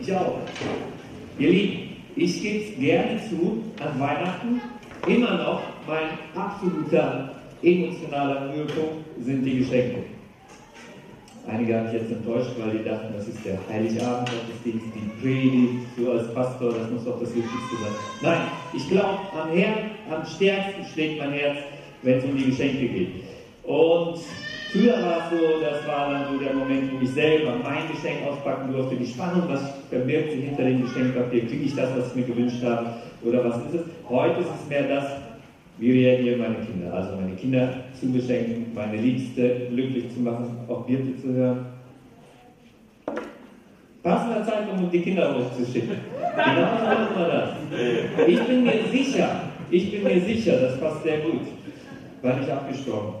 Ich auch. Ihr Lieben, ich gebe gerne zu, an Weihnachten immer noch mein absoluter emotionaler Höhepunkt sind die Geschenke. Einige haben mich jetzt enttäuscht, weil die dachten, das ist der Heiligabend-Gottesdienst, die Predigt, so als Pastor, das muss doch das Wichtigste sein. Nein, ich glaube, am, am stärksten schlägt mein Herz, wenn es um die Geschenke geht. Und früher war es so, das war dann so der Moment, wo ich selber mein Geschenk auspacken durfte. Die Spannung, was verbirgt sich hinter dem Geschenkpapier? Kriege ich das, was ich mir gewünscht habe? Oder was ist es? Heute ist es mehr das, wie reagieren meine Kinder? Also meine Kinder zu beschenken, meine Liebste glücklich zu machen, auch Birte zu hören. Passender Zeitpunkt, um die Kinder hochzuschicken. Genau so wir das. Ich bin mir sicher, ich bin mir sicher, das passt sehr gut, war nicht abgesprochen,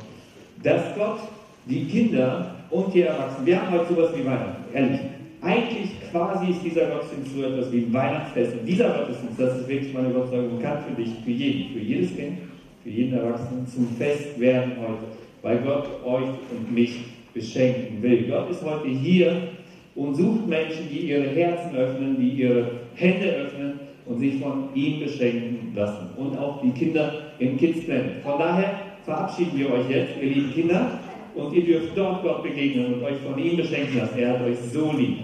dass Gott die Kinder und die Erwachsenen, wir haben heute sowas wie Weihnachten, ehrlich, eigentlich quasi ist dieser Gottesdienst so etwas wie Weihnachtsfest. Und dieser Gottesdienst, das ist wirklich meine Überzeugung, kann für dich, für jeden, für jedes Kind, für jeden Erwachsenen zum Fest werden heute, weil Gott euch und mich beschenken will. Gott ist heute hier und sucht Menschen, die ihre Herzen öffnen, die ihre Hände öffnen und sich von ihm beschenken lassen. Und auch die Kinder im Kids Planet. Von daher verabschieden wir euch jetzt, ihr lieben Kinder, und ihr dürft dort Gott begegnen und euch von ihm beschenken lassen. Er hat euch so lieb.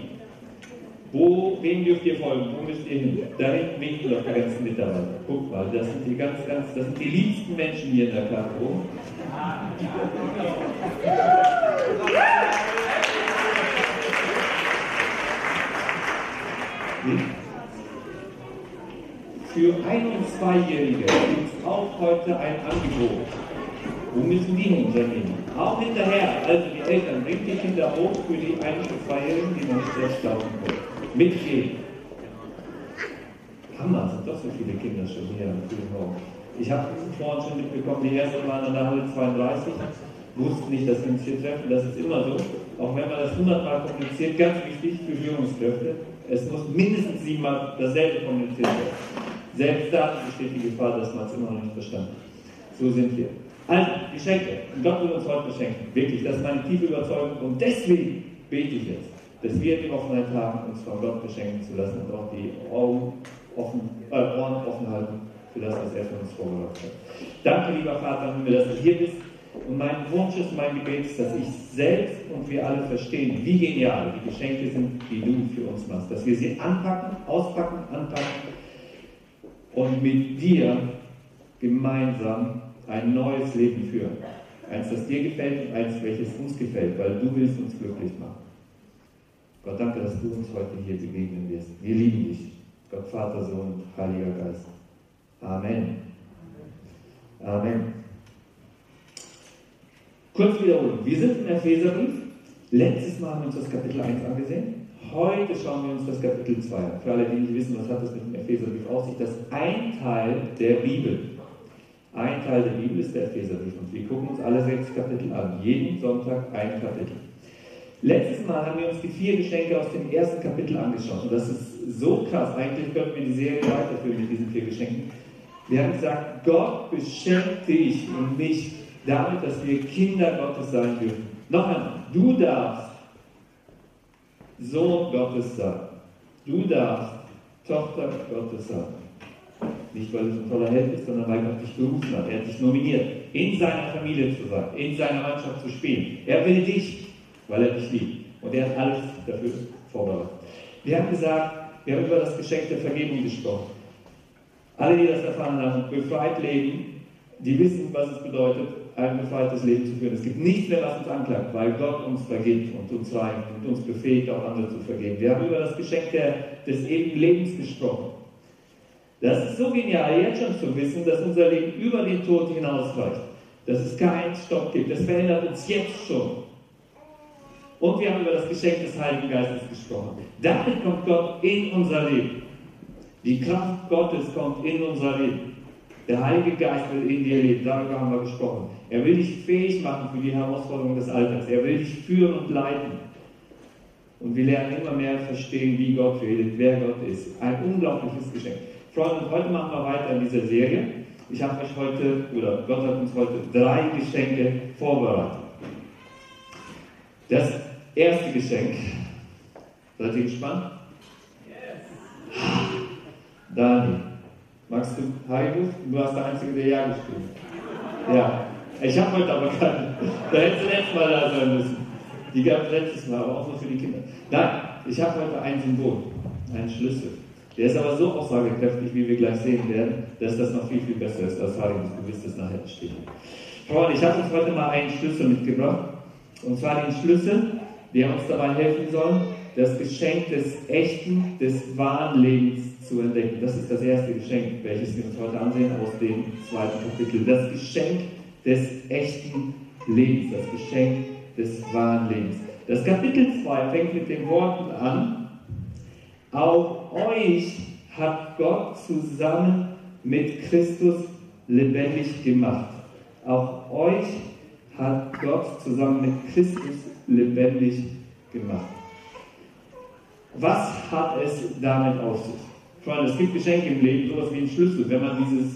Wo, wem dürft ihr folgen? Wo müsst ihr hin? Da hinten winken doch die ganzen Mitarbeiter. Guck mal, das sind die ganz, ganz, das sind die liebsten Menschen hier in der Karo. Für Ein- und Zweijährige gibt es auch heute ein Angebot. Wo müssen die hin, Janine? Auch hinterher, also die Eltern, bringt die Kinder hoch für die Ein- und Zweijährigen, die noch nicht selbst laufen können mitgehen. Hammer, sind doch so viele Kinder schon hier am frühen Morgen. Ich habe vorhin schon mitbekommen, die ersten waren an der Halle 32, wussten nicht, dass wir uns hier treffen. Das ist immer so. Auch wenn man das hundertmal kommuniziert, ganz wichtig für Führungskräfte. Es muss mindestens siebenmal dasselbe kommuniziert werden. Selbst da besteht die Gefahr, dass man es immer noch nicht verstanden hat. So sind wir. Also, Geschenke. Und Gott will uns heute beschenken. Wirklich, das ist meine tiefe Überzeugung. Und deswegen bete ich jetzt dass wir die Offenheit haben, uns von Gott beschenken zu lassen und auch die Augen offen, äh, Ohren offen halten für das, was er für uns vorbereitet hat. Danke, lieber Vater dass du hier bist. Und mein Wunsch ist, mein Gebet ist, dass ich selbst und wir alle verstehen, wie genial die Geschenke sind, die du für uns machst. Dass wir sie anpacken, auspacken, anpacken und mit dir gemeinsam ein neues Leben führen. Eins, das dir gefällt und eins, welches uns gefällt, weil du willst uns glücklich machen. Gott, danke, dass du uns heute hier begegnen wirst. Wir lieben dich. Gott, Vater, Sohn Heiliger Geist. Amen. Amen. Kurz wiederholen. Wir sind im Epheserbrief. Letztes Mal haben wir uns das Kapitel 1 angesehen. Heute schauen wir uns das Kapitel 2 an. Für alle, die nicht wissen, was hat das mit dem Epheserbrief auf sich, das ist ein Teil der Bibel. Ein Teil der Bibel ist der Epheserbrief. Und wir gucken uns alle sechs Kapitel an. Jeden Sonntag ein Kapitel. Letztes Mal haben wir uns die vier Geschenke aus dem ersten Kapitel angeschaut. Und das ist so krass. Eigentlich könnten wir die Serie weiterführen mit diesen vier Geschenken. Wir haben gesagt, Gott beschenkt dich und mich damit, dass wir Kinder Gottes sein dürfen. Noch einmal, du darfst Sohn Gottes sein. Du darfst Tochter Gottes sein. Nicht, weil so ein toller Held bist, sondern weil Gott dich berufen hat. Er hat dich nominiert, in seiner Familie zu sein, in seiner Mannschaft zu spielen. Er will dich weil er dich liebt. Und er hat alles dafür vorbereitet. Wir haben gesagt, wir haben über das Geschenk der Vergebung gesprochen. Alle, die das erfahren haben, befreit leben, die wissen, was es bedeutet, ein befreites Leben zu führen. Es gibt nichts mehr, was uns anklagt, weil Gott uns vergibt und uns reicht und uns befähigt, auch andere zu vergeben. Wir haben über das Geschenk der, des ewigen Lebens gesprochen. Das ist so genial, jetzt schon zu wissen, dass unser Leben über den Tod hinausreicht. Dass es keinen Stopp gibt. Das verändert uns jetzt schon. Und wir haben über das Geschenk des Heiligen Geistes gesprochen. Damit kommt Gott in unser Leben. Die Kraft Gottes kommt in unser Leben. Der Heilige Geist will in dir leben. Darüber haben wir gesprochen. Er will dich fähig machen für die Herausforderungen des Alltags. Er will dich führen und leiten. Und wir lernen immer mehr verstehen, wie Gott redet, wer Gott ist. Ein unglaubliches Geschenk. Freunde, heute machen wir weiter in dieser Serie. Ich habe euch heute, oder Gott hat uns heute drei Geschenke vorbereitet. Das erste Geschenk Seid ihr gespannt? Yes. Dani, magst du Heidus? Du warst der Einzige, der Ja gespielt Ja. Ich habe heute aber keine. Da hättest du letztes Mal da sein müssen. Die gab es letztes Mal, aber auch nur für die Kinder. Nein, ich habe heute ein Symbol, einen Schlüssel. Der ist aber so aussagekräftig, wie wir gleich sehen werden, dass das noch viel, viel besser ist, als wirst es nachher bestätigen. Freunde, ich habe uns heute mal einen Schlüssel mitgebracht. Und zwar den Schlüssel, der uns dabei helfen soll, das Geschenk des echten, des wahren Lebens zu entdecken. Das ist das erste Geschenk, welches wir uns heute ansehen aus dem zweiten Kapitel. Das Geschenk des echten Lebens, das Geschenk des wahren Lebens. Das Kapitel 2 fängt mit den Worten an, auch euch hat Gott zusammen mit Christus lebendig gemacht. Auch euch hat Gott zusammen mit Christus lebendig gemacht. Was hat es damit auf sich? Freunde, es gibt Geschenke im Leben, sowas wie ein Schlüssel. Wenn man dieses,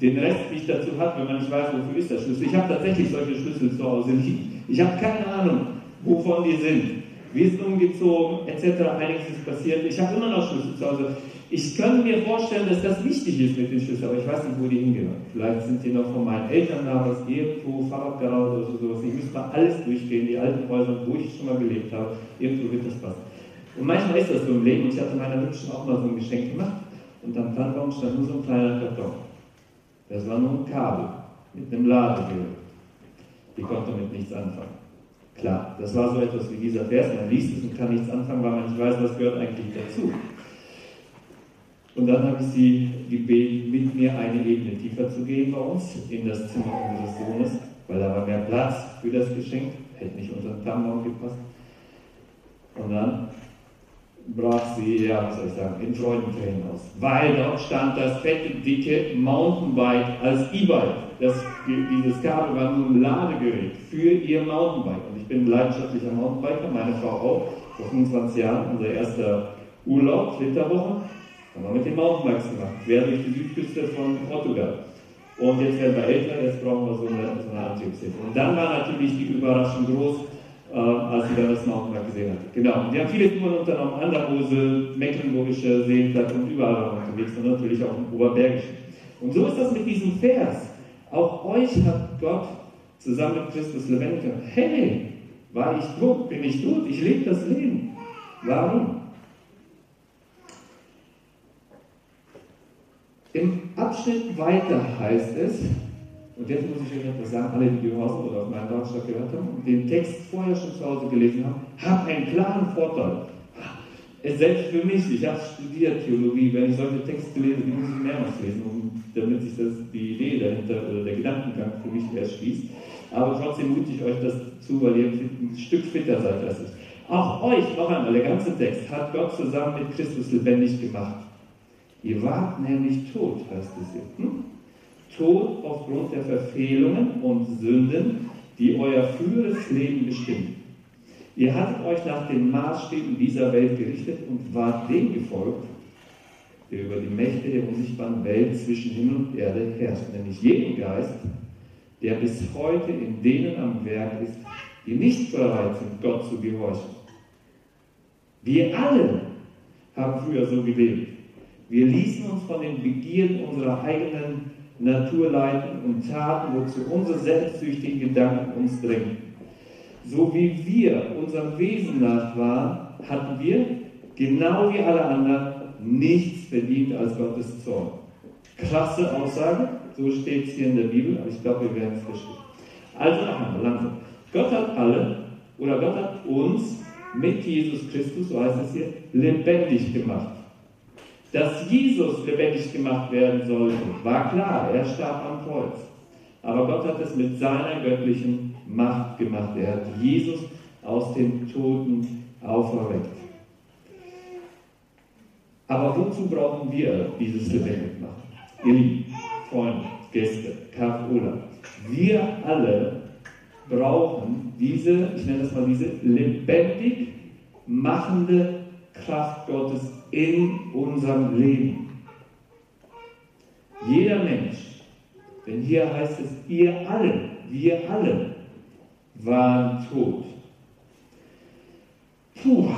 den Rest nicht dazu hat, wenn man nicht weiß, wofür ist der Schlüssel. Ich habe tatsächlich solche Schlüssel zu Hause liegen. Ich habe keine Ahnung, wovon die sind. Wir sind umgezogen, etc. Einiges ist passiert. Ich habe immer noch Schlüssel zu Hause. Ich könnte mir vorstellen, dass das wichtig ist mit den Schlüsseln, aber ich weiß nicht, wo die hingehen. Vielleicht sind die noch von meinen Eltern damals irgendwo, Fahrradgarage oder sowas. Ich müsste mal alles durchgehen, die alten Häuser, wo ich schon mal gelebt habe. Irgendwo wird das passen. Und manchmal ist das so im Leben. Ich hatte meiner Hübschen auch mal so ein Geschenk gemacht und am Tannenbaum stand nur so ein kleiner Karton. Das war nur ein Kabel mit einem Ladegerät. Die konnte mit nichts anfangen. Klar, das war so etwas wie dieser Vers. Man liest es und kann nichts anfangen, weil man nicht weiß, was gehört eigentlich dazu. Und dann habe ich sie gebeten, mit mir eine Ebene tiefer zu gehen bei uns, in das Zimmer unseres Sohnes, weil da war mehr Platz für das Geschenk, hätte nicht unter den Tannenbaum gepasst. Und dann brach sie, ja, was soll ich sagen, in Freudentränen aus. Weil dort stand das fette, dicke Mountainbike als E-Bike. Dieses Kabel war nur ein Ladegerät für ihr Mountainbike. Und ich bin leidenschaftlicher Mountainbiker, meine Frau auch, vor 25 Jahren, unser erster Urlaub, Flitterwochen. Haben wir mit den Mountainbikes gemacht, quer durch die Südküste von Portugal. Und jetzt werden wir älter, jetzt brauchen wir so eine, so eine Antriebshilfe. Und dann war natürlich die Überraschung groß, äh, als sie dann das Mountainbike gesehen hat. Genau. Und die haben viele Touren unternommen, an der Mosel, Mecklenburgische Seenplatte und überall unterwegs und natürlich auch im Oberbergischen. Und so ist das mit diesem Vers. Auch euch hat Gott zusammen mit Christus lebendig gemacht. Hey, war ich tot? Bin ich tot? Ich lebe das Leben. Warum? Im Abschnitt weiter heißt es, und jetzt muss ich euch etwas sagen, alle, die gehorsen oder auf meinen Ratschlag gehört haben und den Text vorher schon zu Hause gelesen haben, haben einen klaren Vorteil. Selbst für mich, ich habe studiert Theologie, wenn ich solche Texte lese, die muss ich mehrmals lesen, um, damit sich das, die Idee dahinter oder der Gedankengang für mich erst schließt. Aber trotzdem mute ich euch das zu, weil ihr ein Stück fitter seid als ich. Auch euch, noch einmal, der ganze Text, hat Gott zusammen mit Christus lebendig gemacht. Ihr wart nämlich tot, heißt es hier. Hm? Tot aufgrund der Verfehlungen und Sünden, die euer früheres Leben bestimmen. Ihr hattet euch nach den Maßstäben dieser Welt gerichtet und wart dem gefolgt, der über die Mächte der unsichtbaren Welt zwischen Himmel und Erde herrscht, nämlich jedem Geist, der bis heute in denen am Werk ist, die nicht bereit sind, Gott zu gehorchen. Wir alle haben früher so gelebt. Wir ließen uns von den Begierden unserer eigenen Natur leiten und taten, wozu unsere selbstsüchtigen Gedanken uns drängen. So wie wir unserem Wesen nach waren, hatten wir, genau wie alle anderen, nichts verdient als Gottes Zorn. Krasse Aussage, so steht es hier in der Bibel, aber ich glaube, wir werden es verstehen. Also noch einmal, langsam. Gott hat alle, oder Gott hat uns mit Jesus Christus, so heißt es hier, lebendig gemacht. Dass Jesus lebendig gemacht werden sollte, war klar, er starb am Kreuz. Aber Gott hat es mit seiner göttlichen Macht gemacht. Er hat Jesus aus den Toten auferweckt. Aber wozu brauchen wir dieses lebendig machen? Ihr Lieben, Freunde, Gäste, Kafola. Wir alle brauchen diese, ich nenne das mal diese lebendig machende Kraft Gottes in unserem Leben. Jeder Mensch, denn hier heißt es, ihr alle, wir alle waren tot. Puh,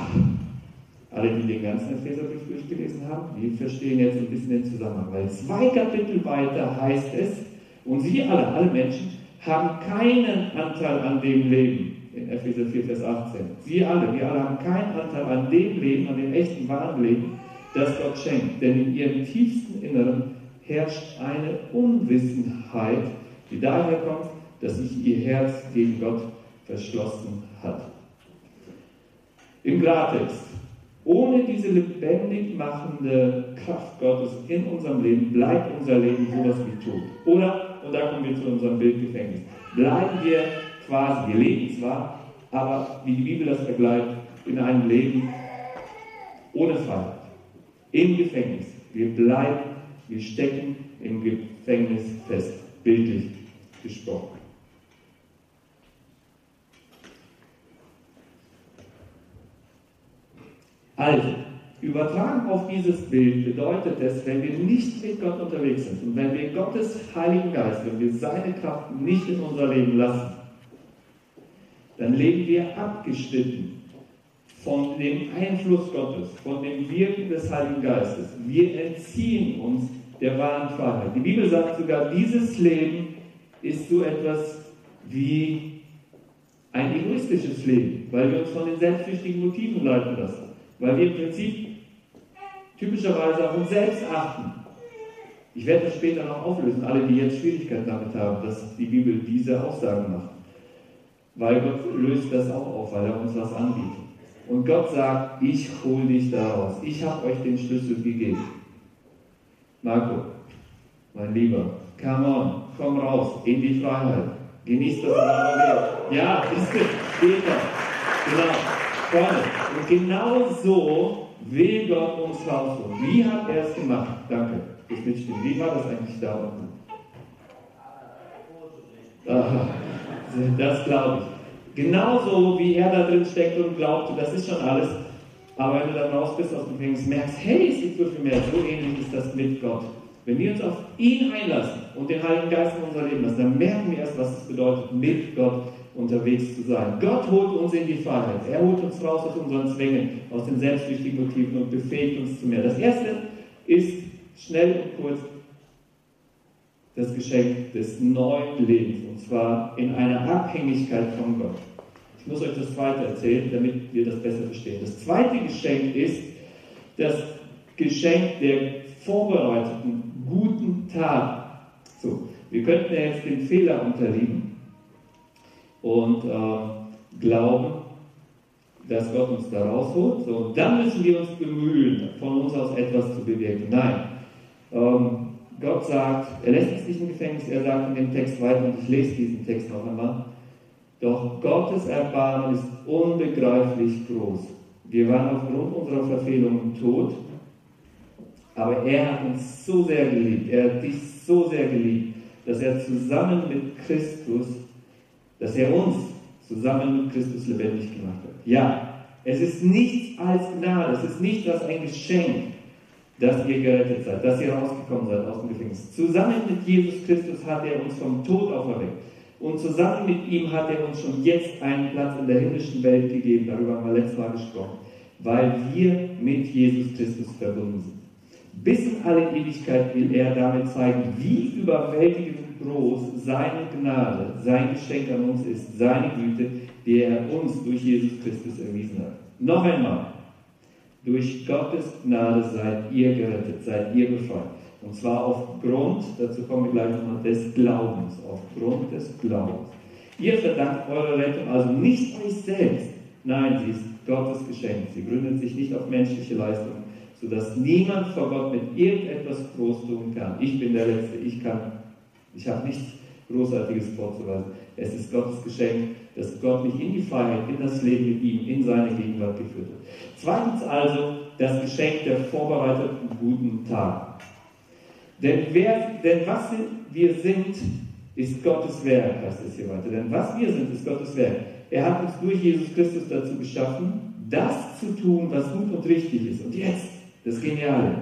alle, die den ganzen Epheserbrief durchgelesen haben, die verstehen jetzt ein bisschen den Zusammenhang. Weil zwei Kapitel weiter heißt es, und sie alle, alle Menschen, haben keinen Anteil an dem Leben. In Epheser 4, Vers 18. Sie alle, wir alle haben keinen Anteil an dem Leben, an dem echten, wahren Leben, das Gott schenkt. Denn in ihrem tiefsten Inneren herrscht eine Unwissenheit, die daher kommt, dass sich ihr Herz gegen Gott verschlossen hat. Im Klartext, ohne diese lebendig machende Kraft Gottes in unserem Leben bleibt unser Leben sowas wie tot. Oder, und da kommen wir zu unserem Bildgefängnis, bleiben wir quasi, wir leben zwar, aber wie die Bibel das vergleicht, in einem Leben ohne Freiheit, im Gefängnis. Wir bleiben, wir stecken im Gefängnis fest, bildlich gesprochen. Also, übertragen auf dieses Bild bedeutet es, wenn wir nicht mit Gott unterwegs sind und wenn wir Gottes Heiligen Geist, wenn wir seine Kraft nicht in unser Leben lassen, dann leben wir abgeschnitten von dem Einfluss Gottes, von dem Wirken des Heiligen Geistes. Wir entziehen uns der wahren Freiheit. Die Bibel sagt sogar, dieses Leben ist so etwas wie ein egoistisches Leben, weil wir uns von den selbstsüchtigen Motiven leiten lassen weil wir im Prinzip typischerweise auf uns selbst achten. Ich werde das später noch auflösen, alle, die jetzt Schwierigkeiten damit haben, dass die Bibel diese Aussagen macht. Weil Gott löst das auch auf, weil er uns was anbietet. Und Gott sagt, ich hole dich daraus. Ich habe euch den Schlüssel gegeben. Marco, mein Lieber, come on, komm raus in die Freiheit. Genieß das wahre. Ja, ist es, später. Genau vorne. Und genau so will Gott uns rausholen. Wie hat er es gemacht? Danke fürs Mitstimmen. Wie war das eigentlich da unten? Aha, das glaube ich. Genauso wie er da drin steckt und glaubte, das ist schon alles. Aber wenn du dann raus bist aus dem Gefängnis, merkst, hey, es gibt so viel mehr. So ähnlich ist das mit Gott. Wenn wir uns auf ihn einlassen und den Heiligen Geist in unser Leben lassen, dann merken wir erst, was es bedeutet, mit Gott unterwegs zu sein. Gott holt uns in die Freiheit. Er holt uns raus aus unseren Zwängen, aus den selbstsüchtigen Motiven und befähigt uns zu mehr. Das erste ist schnell und kurz das Geschenk des neuen Lebens und zwar in einer Abhängigkeit von Gott. Ich muss euch das zweite erzählen, damit wir das besser verstehen. Das zweite Geschenk ist das Geschenk der vorbereiteten guten Tat. So, wir könnten ja jetzt den Fehler unterliegen und äh, glauben, dass Gott uns da rausholt. So, und dann müssen wir uns bemühen, von uns aus etwas zu bewirken. Nein. Ähm, Gott sagt, er lässt uns nicht im Gefängnis, er sagt in dem Text weiter, und ich lese diesen Text noch einmal, doch Gottes Erbarmen ist unbegreiflich groß. Wir waren aufgrund unserer Verfehlungen tot, aber er hat uns so sehr geliebt, er hat dich so sehr geliebt, dass er zusammen mit Christus dass er uns zusammen mit Christus lebendig gemacht hat. Ja, es ist nichts als Gnade, es ist nicht als ein Geschenk, dass ihr gerettet seid, dass ihr rausgekommen seid aus dem Gefängnis. Zusammen mit Jesus Christus hat er uns vom Tod auferweckt. Und zusammen mit ihm hat er uns schon jetzt einen Platz in der himmlischen Welt gegeben. Darüber haben wir letztes Mal gesprochen. Weil wir mit Jesus Christus verbunden sind. Bis in alle Ewigkeit will er damit zeigen, wie überwältigend groß seine Gnade, sein Geschenk an uns ist, seine Güte, die er uns durch Jesus Christus erwiesen hat. Noch einmal, durch Gottes Gnade seid ihr gerettet, seid ihr befreit. Und zwar aufgrund, dazu kommen wir gleich nochmal, des Glaubens, aufgrund des Glaubens. Ihr verdankt eure Rettung also nicht euch selbst, nein, sie ist Gottes Geschenk. Sie gründet sich nicht auf menschliche Leistung, sodass niemand vor Gott mit irgendetwas groß tun kann. Ich bin der Letzte, ich kann ich habe nichts Großartiges vorzuweisen. Es ist Gottes Geschenk, dass Gott mich in die Freiheit, in das Leben mit ihm, in seine Gegenwart geführt hat. Zweitens also das Geschenk der vorbereiteten guten Taten. Denn, wer, denn was wir sind, ist Gottes Werk, heißt es hier weiter. Denn was wir sind, ist Gottes Werk. Er hat uns durch Jesus Christus dazu geschaffen, das zu tun, was gut und richtig ist. Und jetzt, das Geniale.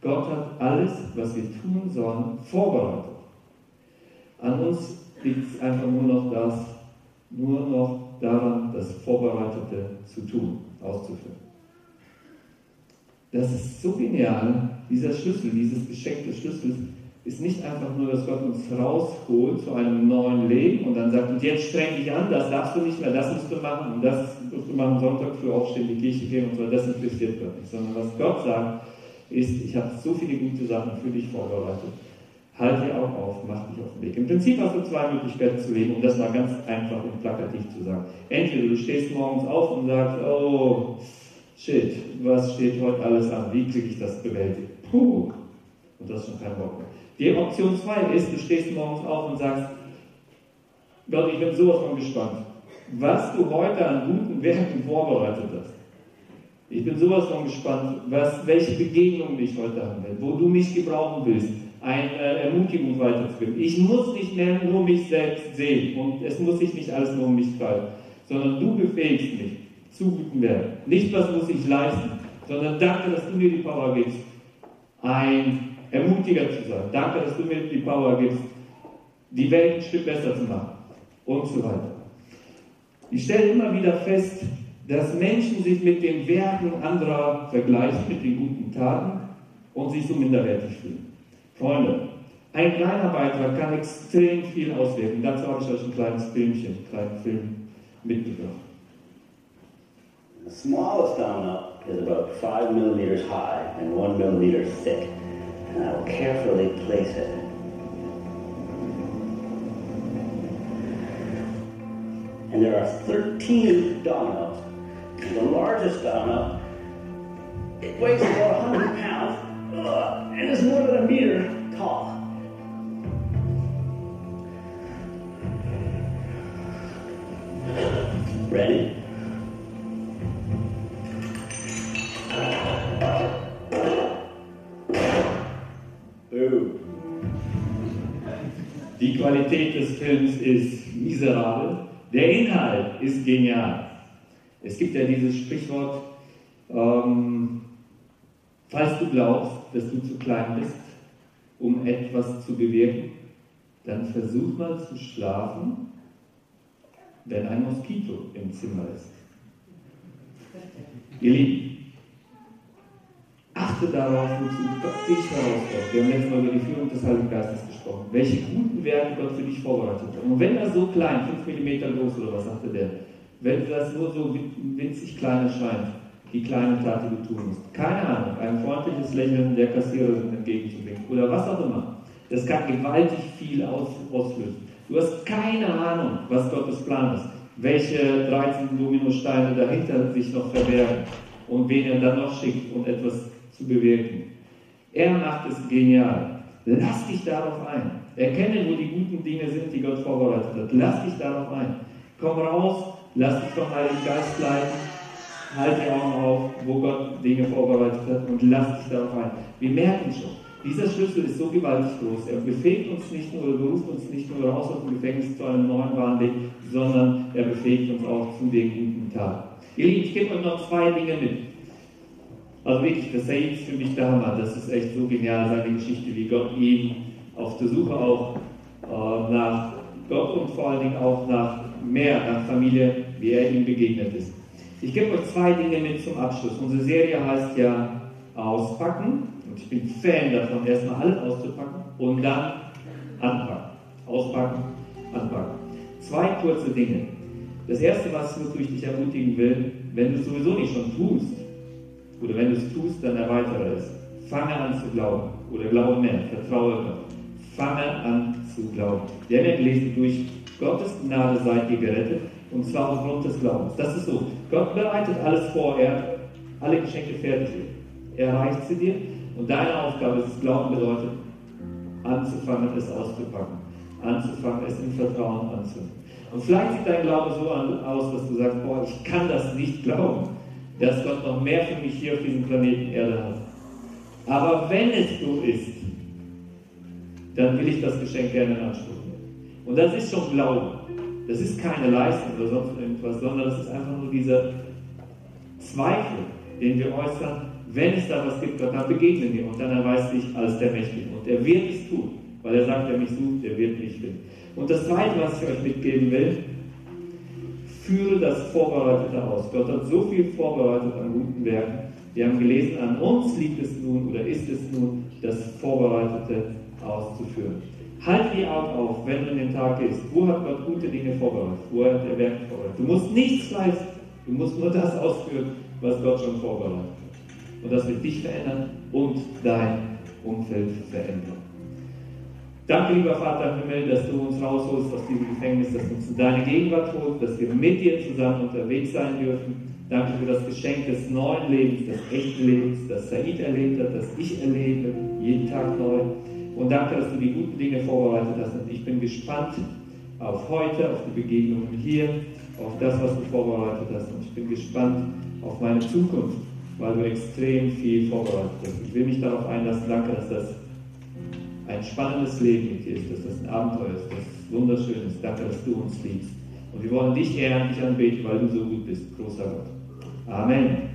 Gott hat alles, was wir tun sollen, vorbereitet. An uns liegt es einfach nur noch das, nur noch daran, das Vorbereitete zu tun, auszuführen. das ist so genial, dieser Schlüssel, dieses Geschenk des Schlüssels, ist nicht einfach nur, dass Gott uns rausholt zu einem neuen Leben und dann sagt, und jetzt streng dich an, das darfst du nicht mehr, das musst du machen und das musst du machen, Sonntag für aufstehen, die Kirche gehen und so, das interessiert Gott nicht, sondern was Gott sagt, ist, ich habe so viele gute Sachen für dich vorbereitet. Halt dir auch auf, mach dich auf den Weg. Im Prinzip hast du zwei Möglichkeiten zu leben, um das mal ganz einfach und plakativ zu sagen. Entweder du stehst morgens auf und sagst, oh, shit, was steht heute alles an? Wie kriege ich das bewältigt? Puh, und das ist schon kein Bock mehr. Die Option 2 ist, du stehst morgens auf und sagst, Gott, ich bin sowas von gespannt, was du heute an guten Werken vorbereitet hast. Ich bin sowas von gespannt, was, welche Begegnung ich heute haben werde, wo du mich gebrauchen willst, eine Ermutigung weiterzugeben. Ich muss nicht mehr nur mich selbst sehen und es muss sich nicht alles nur um mich treiben, sondern du befähigst mich zu guten Werken. Nicht, was muss ich leisten, sondern danke, dass du mir die Power gibst, ein Ermutiger zu sein. Danke, dass du mir die Power gibst, die Welt ein Stück besser zu machen und so weiter. Ich stelle immer wieder fest, dass Menschen sich mit den Werken anderer vergleichen, mit den guten Taten und sich so minderwertig fühlen. Freunde, ein kleiner Beitrag kann extrem viel auswirken. Dazu habe ich euch ein kleines Filmchen, einen kleinen Film mitgebracht. The smallest domino is about 5 millimeters high and 1 millimeter thick. and I will carefully place it. And there are 13 dominoes. And the largest domino, it weighs about 100 pounds and is more than a meter tall. Ready? Die Qualität des Films ist miserabel. Der Inhalt ist genial. Es gibt ja dieses Sprichwort, ähm, falls du glaubst, dass du zu klein bist, um etwas zu bewirken, dann versuch mal zu schlafen, wenn ein Moskito im Zimmer ist. Ihr Lieben, Achte darauf, wozu Gott dich herausfordert. Wir haben letztes Mal über die Führung des Heiligen Geistes gesprochen. Welche guten Werte Gott für dich vorbereitet hat. Und wenn er so klein, 5 mm groß oder was sagte der, wenn das nur so winzig klein erscheint, die kleine Tat, die du tun musst. Keine Ahnung, ein freundliches Lächeln der Kassiererin entgegenzubringen oder was auch immer. Das kann gewaltig viel aus, auslösen. Du hast keine Ahnung, was Gottes Plan ist, welche 13 Dominosteine dahinter sich noch verbergen und wen er dann noch schickt, um etwas zu bewirken. Er macht es genial. Lass dich darauf ein. Erkenne, wo die guten Dinge sind, die Gott vorbereitet hat. Lass dich darauf ein. Komm raus, lass dich vom Heiligen Geist leiten. Halt die Augen auf, wo Gott Dinge vorbereitet hat und lass dich darauf ein. Wir merken schon, dieser Schlüssel ist so gewaltig groß. Er befähigt uns nicht nur, oder beruft uns nicht nur raus aus dem Gefängnis zu einem neuen Wahnweg, sondern er befähigt uns auch zu den guten Taten. Ihr Lieben, ich gebe euch noch zwei Dinge mit. Also wirklich, das ist für mich der Hammer. Das ist echt so genial, seine Geschichte, wie Gott ihn auf der Suche auch äh, nach Gott und vor allen Dingen auch nach mehr, nach Familie, wie er ihm begegnet ist. Ich gebe euch zwei Dinge mit zum Abschluss. Unsere Serie heißt ja Auspacken. Und ich bin Fan davon, erstmal alles auszupacken und dann anpacken. Auspacken, anpacken. Zwei kurze Dinge. Das erste, was ich dich ermutigen will, wenn du es sowieso nicht schon tust, oder wenn du es tust, dann erweitere es. Fange an zu glauben. Oder glaube mehr. Vertraue Gott. Fange an zu glauben. Wir haben gelesen, durch Gottes Gnade seid ihr gerettet. Und zwar aufgrund des Glaubens. Das ist so. Gott bereitet alles vor. Er hat alle Geschenke fertig. Er reicht sie dir. Und deine Aufgabe ist Glauben bedeutet, anzufangen, es auszupacken. Anzufangen, es im Vertrauen anzunehmen. Und vielleicht sieht dein Glaube so aus, dass du sagst, boah, ich kann das nicht glauben dass Gott noch mehr für mich hier auf diesem Planeten Erde hat. Aber wenn es so ist, dann will ich das Geschenk gerne in Anspruch nehmen. Und das ist schon Glaube. Das ist keine Leistung oder sonst irgendwas, sondern das ist einfach nur dieser Zweifel, den wir äußern, wenn es da was gibt, Gott, dann begegnen wir und dann erweist sich als der Mächtige. Und er wird es tun, weil er sagt, wer mich sucht, der wird mich finden. Und das Zweite, was ich euch mitgeben will, führe das Vorbereitete aus. Gott hat so viel vorbereitet an guten Werken. Wir haben gelesen, an uns liegt es nun oder ist es nun, das Vorbereitete auszuführen. Halt die Augen auf, wenn du in den Tag gehst. Wo hat Gott gute Dinge vorbereitet? Wo hat er Werke vorbereitet? Du musst nichts leisten. Du musst nur das ausführen, was Gott schon vorbereitet hat. Und das wird dich verändern und dein Umfeld verändern. Danke, lieber Vater im Himmel, dass du uns rausholst aus diesem Gefängnis, dass du uns in deine Gegenwart holst, dass wir mit dir zusammen unterwegs sein dürfen. Danke für das Geschenk des neuen Lebens, des echten Lebens, das Said erlebt hat, das ich erlebe, jeden Tag neu. Und danke, dass du die guten Dinge vorbereitet hast. Und ich bin gespannt auf heute, auf die Begegnungen hier, auf das, was du vorbereitet hast. Und ich bin gespannt auf meine Zukunft, weil du extrem viel vorbereitet hast. Ich will mich darauf einlassen. Danke, dass das ein spannendes Leben mit dir ist, dass das ein Abenteuer ist, dass es wunderschön ist. Danke, dass du uns liebst. Und wir wollen dich ehren, dich anbeten, weil du so gut bist. Großer Gott. Amen.